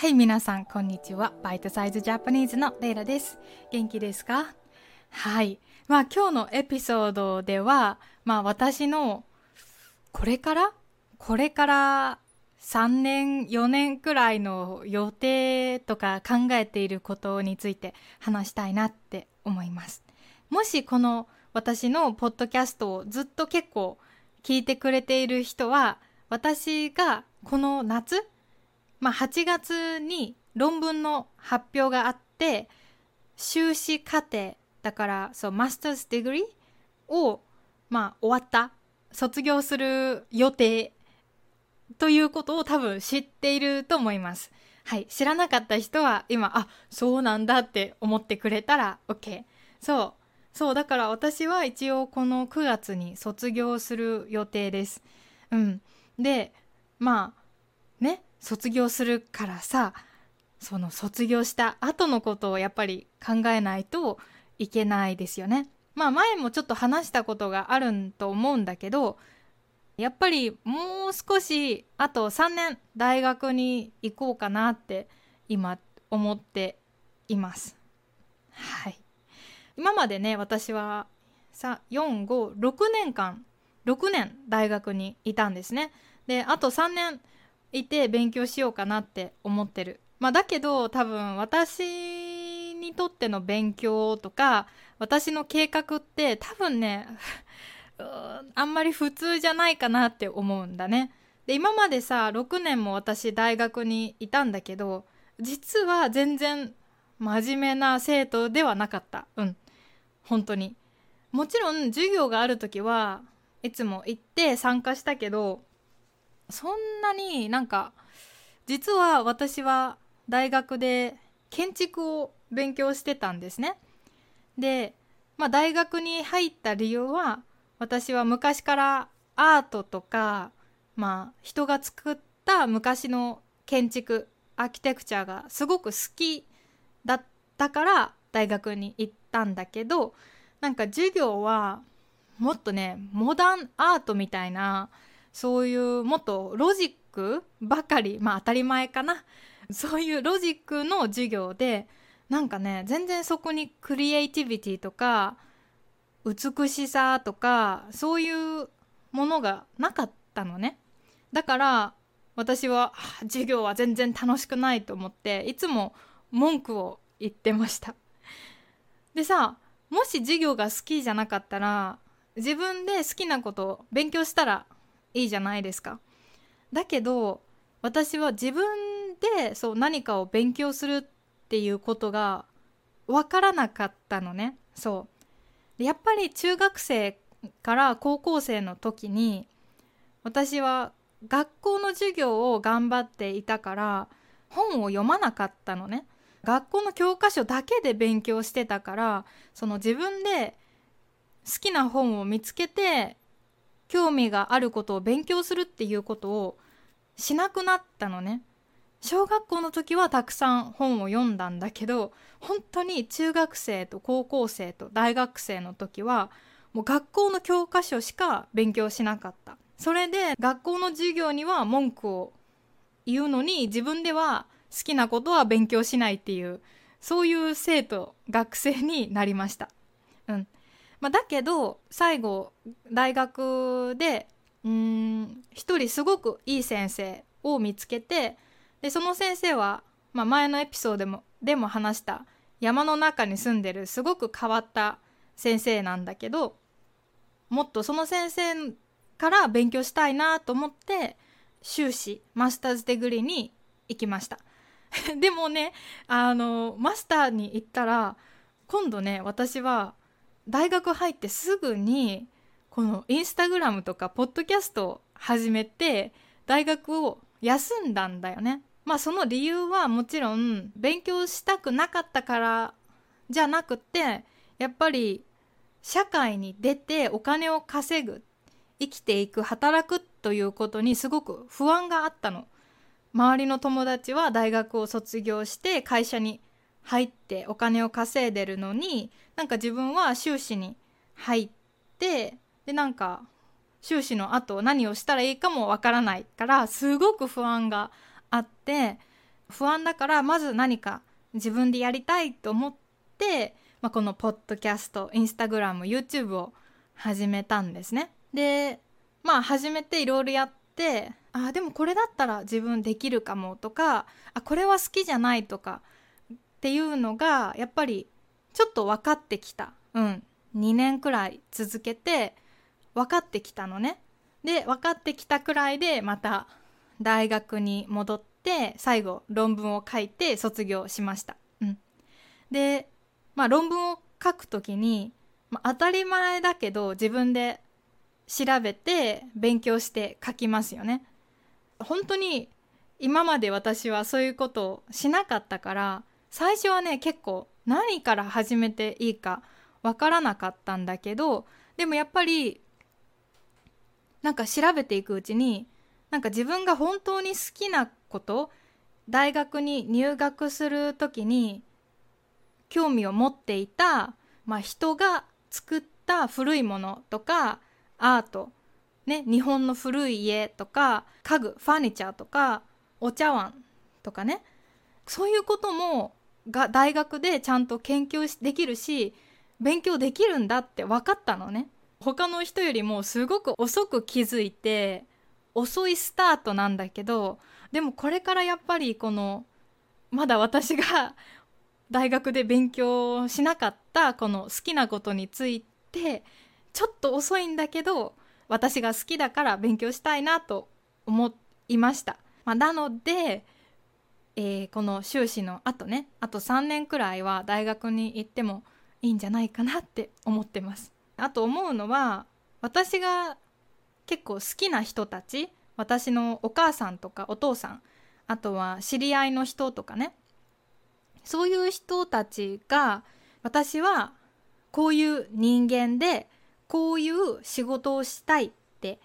はい、皆さん、こんにちは。バイトサイズジャパニーズのレイラです。元気ですか？はい。まあ、今日のエピソードでは、まあ、私の、これから？これから3年、4年くらいの予定とか考えていることについて話したいなって思います。もしこの私のポッドキャストをずっと結構聞いてくれている人は、私がこの夏、まあ、8月に論文の発表があって修士課程だからそう master's degree をまあ終わった卒業する予定ということを多分知っていると思います。はい、知らなかった人は今あそうなんだって思ってくれたら OK。そうそうだから私は一応この9月に卒業する予定です。うん、でまあね卒業するからさその卒業した後のことをやっぱり考えないといけないですよね。まあ前もちょっと話したことがあると思うんだけどやっぱりもう少しあと3年大学に行こうかなって今思っています。はい。今までね私はさ456年間6年大学にいたんですね。であと3年いて勉強しようかなって思ってる。まあだけど多分私にとっての勉強とか私の計画って多分ね あんまり普通じゃないかなって思うんだね。で今までさ6年も私大学にいたんだけど実は全然真面目な生徒ではなかったうん本当にもちろん授業がある時はいつも行って参加したけどそんなになんか実は私は大学で建築を勉強してたんですね。で、まあ、大学に入った理由は私は昔からアートとか、まあ、人が作った昔の建築アーキテクチャがすごく好きだったから大学に行ったんだけどなんか授業はもっとねモダンアートみたいなそういうもっとロジックばかりまあ当たり前かな。そういうロジックの授業でなんかね全然そこに creativity とか美しさとかそういうものがなかったのね。だから私は授業は全然楽しくないと思っていつも文句を言ってました。でさもし授業が好きじゃなかったら自分で好きなことを勉強したらいいじゃないですか。だけど私は自分でそう何かを勉強するっていうことが分からなかったのね。そうやっぱり中学生から高校生の時に私は学校の授業を頑張っていたから本を読まなかったのね。学校の教科書だけで勉強してたからその自分で好きな本を見つけて興味があることを勉強するっていうことをしなくなったのね。小学校の時はたくさん本を読んだんだけど本当に中学生と高校生と大学生の時はもう学校の教科書しか勉強しなかった。それで学校の授業には文句を言うのに自分では好きなことは勉強しないっていうそういう生徒学生になりました。うん。まあ、だけど最後大学でうん一人すごくいい先生を見つけてでその先生は、まあ、前のエピソードでもでも話した山の中に住んでるすごく変わった先生なんだけどもっとその先生から勉強したいなと思って修士マスターズデグリに行きました。でもねあのマスターに行ったら今度ね私は大学入ってすぐにこのインスタグラムとかポッドキャストを始めて大学を休んだんだよね。まあその理由はもちろん勉強したくなかったからじゃなくてやっぱり社会に出てお金を稼ぐ生きていく働くということにすごく不安があったの。周りの友達は大学を卒業して会社に入ってお金を稼いでるのになんか自分は修士に入ってでなんか修士の後何をしたらいいかもわからないからすごく不安があって不安だからまず何か自分でやりたいと思って、まあ、このポッドキャストインスタグラム YouTube を始めたんですね。でまあ始めていろいろやってあでもこれだったら自分できるかもとかあこれは好きじゃないとかっていうのがやっぱりちょっと分かってきた。うん2年くらい続けて分かってきたのね。で分かってきたくらいでまた大学に戻って最後論文を書いて卒業しました。うん、で、まあ、論文を書くときに、まあ、当たり前だけど自分で調べて勉強して書きますよね。本当に今まで私はそういうことをしなかったから最初はね結構何から始めていいかわからなかったんだけどでもやっぱりなんか調べていくうちになんか自分が本当に好きなこと大学に入学する時に興味を持っていた、まあ、人が作った古いものとかアート、ね、日本の古い家とか家具ファニチャーとかお茶碗とかねそういうこともが大学でちゃんと研究できるし勉強できるんだって分かったのね他の人よりもすごく遅く気づいて遅いスタートなんだけどでもこれからやっぱりこのまだ私が 大学で勉強しなかったこの好きなことについてちょっと遅いんだけど私が好きだから勉強したいなと思いました。まあ、なので、えー、この修士のあとねあと3年くらいは大学に行ってもいいんじゃないかなって思ってます。あと思うのは私が結構好きな人たち私のお母さんとかお父さんあとは知り合いの人とかねそういう人たちが私はこういう人間でこういう仕事をしたいって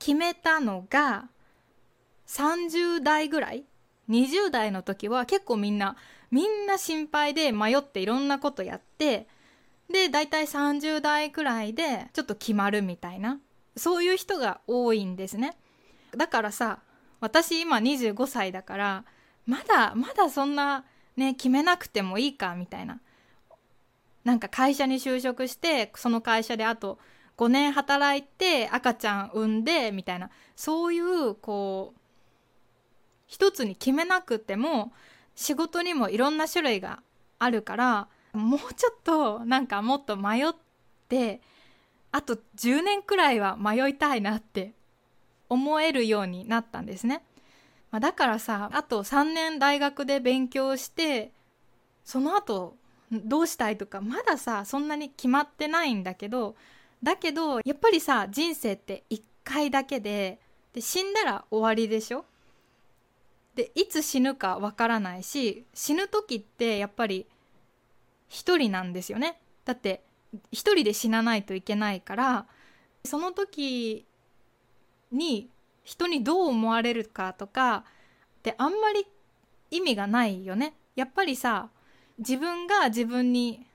決めたのが30代ぐらい20代の時は結構みんなみんな心配で迷っていろんなことやってで大体30代くらいでちょっと決まるみたいなそういう人が多いんですね。だからさ私今25歳だからまだまだそんなね決めなくてもいいかみたいな。なんか会社に就職してその会社であと5年働いて赤ちゃん産んでみたいな。そういうこう一つに決めなくても仕事にもいろんな種類があるからもうちょっとなんかもっと迷ってあと10年くらいは迷いたいなって思えるようになったんですね。まあ、だからさあと3年大学で勉強してその後どうしたいとかまださそんなに決まってないんだけどだけどやっぱりさ人生って1回だけでで死んだら終わりでしょ？でいつ死ぬかわからないし死ぬ時ってやっぱり一人なんですよねだって一人で死なないといけないからその時に人にどう思われるかとかってあんまり意味がないよねやっぱりさ自分が自分に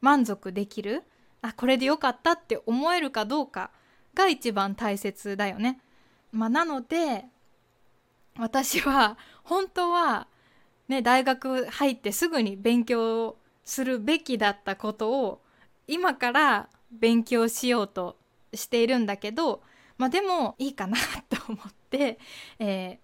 満足できるあこれでよかったって思えるかどうかが一番大切だよね。まあ、なので私は本当はね大学入ってすぐに勉強するべきだったことを今から勉強しようとしているんだけどまあでもいいかなと思って、え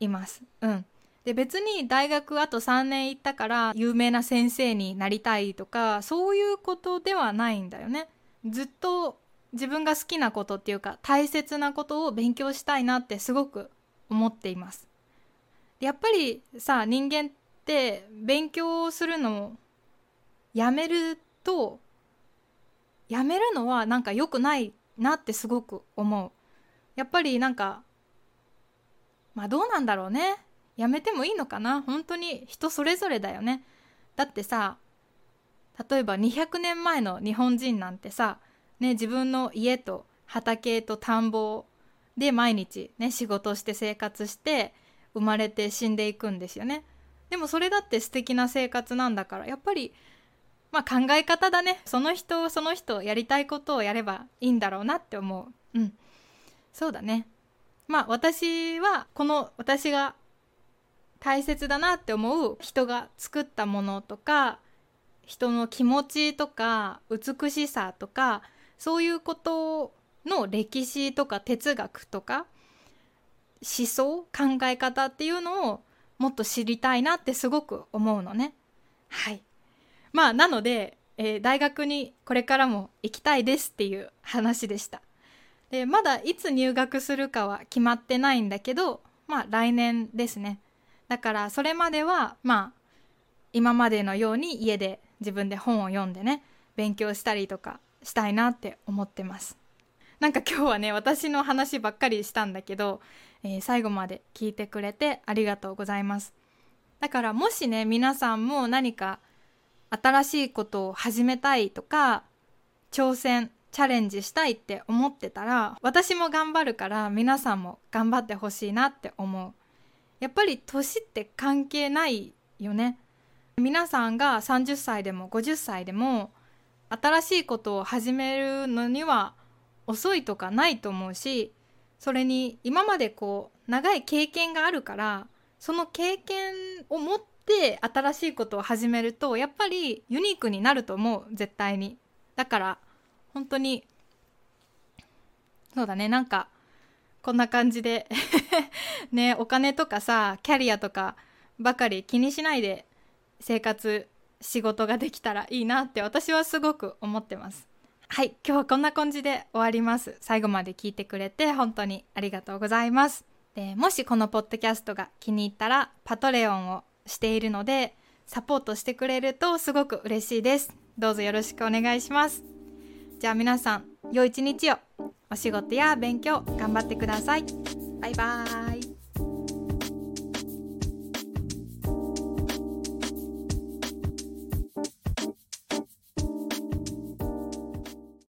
ー、います。うん、で別に大学あと3年行ったから有名な先生になりたいとかそういうことではないんだよね。ずっと自分が好きなことっていうか大切なことを勉強したいなってすごく思っています。やっぱりさ人間って勉強するのをやめるとやめるのはなんか良くないなってすごく思う。やっぱりなんかまあどうなんだろうね。やめてもいいのかな本当に人それぞれだよね。だってさ例えば200年前の日本人なんてさ、ね、自分の家と畑と田んぼで毎日ね仕事して生活して生まれて死んでいくんですよね。でもそれだって素敵な生活なんだからやっぱりまあ考え方だね。その人その人やりたいことをやればいいんだろうなって思う。うん。そうだね。まあ私はこの私が大切だなって思う人が作ったものとか人の気持ちとか美しさとかそういうことの歴史とか哲学とか思想考え方っていうのをもっと知りたいなってすごく思うのね。はいまあなので、えー、大学にこれからも行きたいですっていう話でした。でまだいつ入学するかは決まってないんだけどまあ来年ですね。だからそれまではまあ今までのように家で自分で本を読んでね勉強したりとかしたいなって思ってますなんか今日はね私の話ばっかりしたんだけど、えー、最後まで聞いてくれてありがとうございます。だからもしね皆さんも何か新しいことを始めたいとか挑戦チャレンジしたいって思ってたら私も頑張るから皆さんも頑張ってほしいなって思う。やっぱり年って関係ないよね。皆さんが30歳でも50歳でも新しいことを始めるのには遅いとかないと思うしそれに今までこう長い経験があるからその経験を持って新しいことを始めるとやっぱりユニークになると思う絶対に。だから本当にそうだねなんかこんな感じで ねお金とかさキャリアとかばかり気にしないで生活仕事ができたらいいなって私はすごく思ってます。はい今日はこんな感じで終わります。最後まで聞いてくれて本当にありがとうございます。でもしこのポッドキャストが気に入ったらパトレオンをしているのでサポートしてくれるとすごく嬉しいです。どうぞよろしくお願いします。じゃあ皆さん良い一日を。お仕事や勉強頑張ってください。バイバーイ。